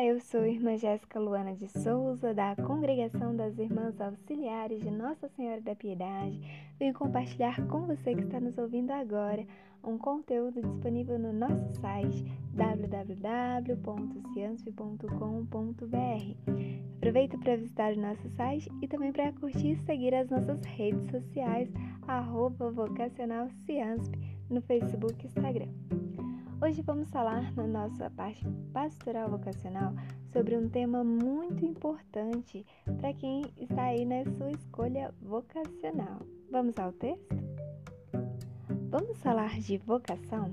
Eu sou irmã Jéssica Luana de Souza, da Congregação das Irmãs Auxiliares de Nossa Senhora da Piedade. Venho compartilhar com você que está nos ouvindo agora um conteúdo disponível no nosso site www.ciansp.com.br. Aproveita para visitar o nosso site e também para curtir e seguir as nossas redes sociais, arroba vocacional Ciansp, no Facebook e Instagram. Hoje vamos falar na nossa parte pastoral vocacional sobre um tema muito importante para quem está aí na sua escolha vocacional. Vamos ao texto? Vamos falar de vocação?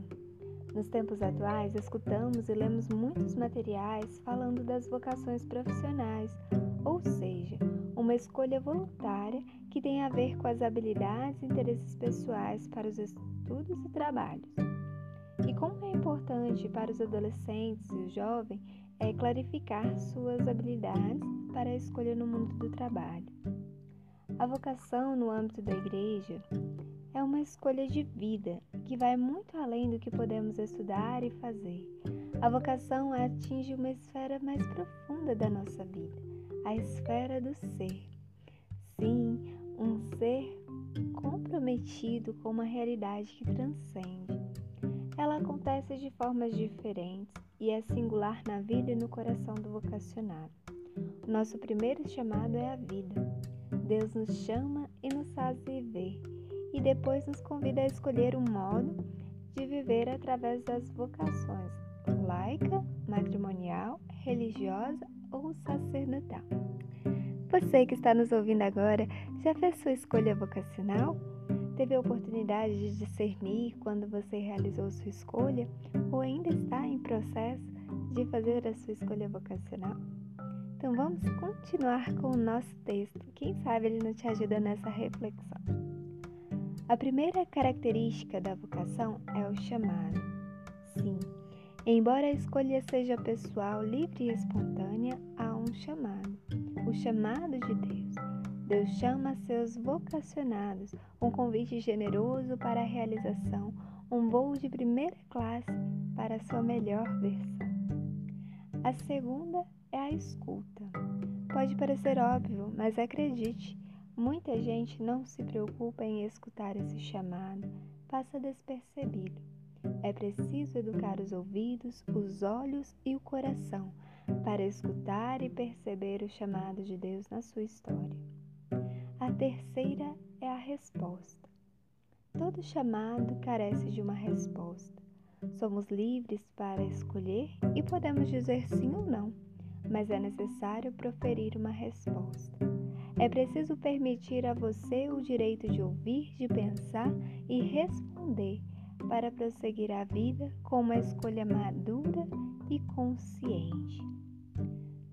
Nos tempos atuais, escutamos e lemos muitos materiais falando das vocações profissionais, ou seja, uma escolha voluntária que tem a ver com as habilidades e interesses pessoais para os estudos e trabalhos. E como é importante para os adolescentes e os jovens é clarificar suas habilidades para a escolha no mundo do trabalho. A vocação no âmbito da igreja é uma escolha de vida que vai muito além do que podemos estudar e fazer. A vocação atinge uma esfera mais profunda da nossa vida, a esfera do ser. Sim, um ser comprometido com uma realidade que transcende ela acontece de formas diferentes e é singular na vida e no coração do vocacionado. Nosso primeiro chamado é a vida. Deus nos chama e nos faz viver, e depois nos convida a escolher um modo de viver através das vocações laica, matrimonial, religiosa ou sacerdotal. Você que está nos ouvindo agora já fez sua escolha vocacional? Teve a oportunidade de discernir quando você realizou sua escolha ou ainda está em processo de fazer a sua escolha vocacional? Então vamos continuar com o nosso texto. Quem sabe ele não te ajuda nessa reflexão. A primeira característica da vocação é o chamado. Sim, embora a escolha seja pessoal, livre e espontânea, há um chamado, o chamado de Deus. Deus chama seus vocacionados, um convite generoso para a realização, um voo de primeira classe para sua melhor versão. A segunda é a escuta. Pode parecer óbvio, mas acredite, muita gente não se preocupa em escutar esse chamado, passa despercebido. É preciso educar os ouvidos, os olhos e o coração para escutar e perceber o chamado de Deus na sua história. A terceira é a resposta. Todo chamado carece de uma resposta. Somos livres para escolher e podemos dizer sim ou não, mas é necessário proferir uma resposta. É preciso permitir a você o direito de ouvir, de pensar e responder para prosseguir a vida com uma escolha madura e consciente.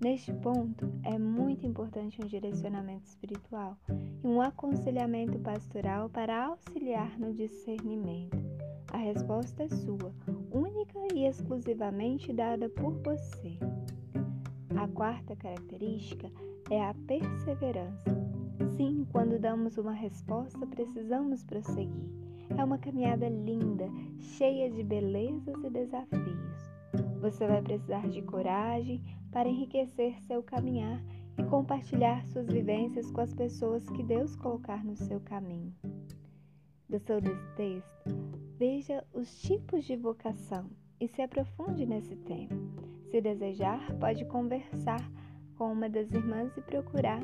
Neste ponto, é muito importante um direcionamento espiritual e um aconselhamento pastoral para auxiliar no discernimento. A resposta é sua, única e exclusivamente dada por você. A quarta característica é a perseverança. Sim, quando damos uma resposta, precisamos prosseguir. É uma caminhada linda, cheia de belezas e desafios. Você vai precisar de coragem para enriquecer seu caminhar e compartilhar suas vivências com as pessoas que Deus colocar no seu caminho. Do seu texto, veja os tipos de vocação e se aprofunde nesse tema. Se desejar, pode conversar com uma das irmãs e procurar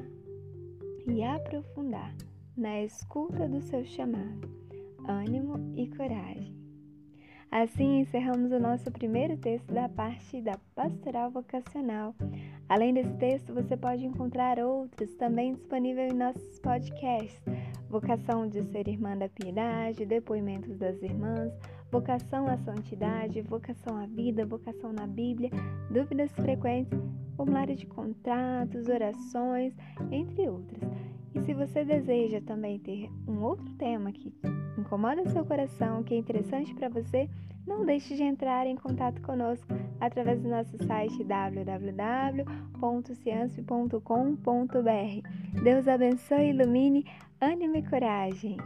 e aprofundar na escuta do seu chamado, ânimo e coragem. Assim encerramos o nosso primeiro texto da parte da pastoral vocacional. Além desse texto, você pode encontrar outros também disponíveis em nossos podcasts: Vocação de Ser Irmã da Piedade, Depoimentos das Irmãs, Vocação à Santidade, Vocação à Vida, Vocação na Bíblia, Dúvidas Frequentes, Formulário de Contratos, Orações, entre outros. Se você deseja também ter um outro tema que incomoda seu coração, que é interessante para você, não deixe de entrar em contato conosco através do nosso site www.ciansp.com.br. Deus abençoe, ilumine, ânimo e coragem.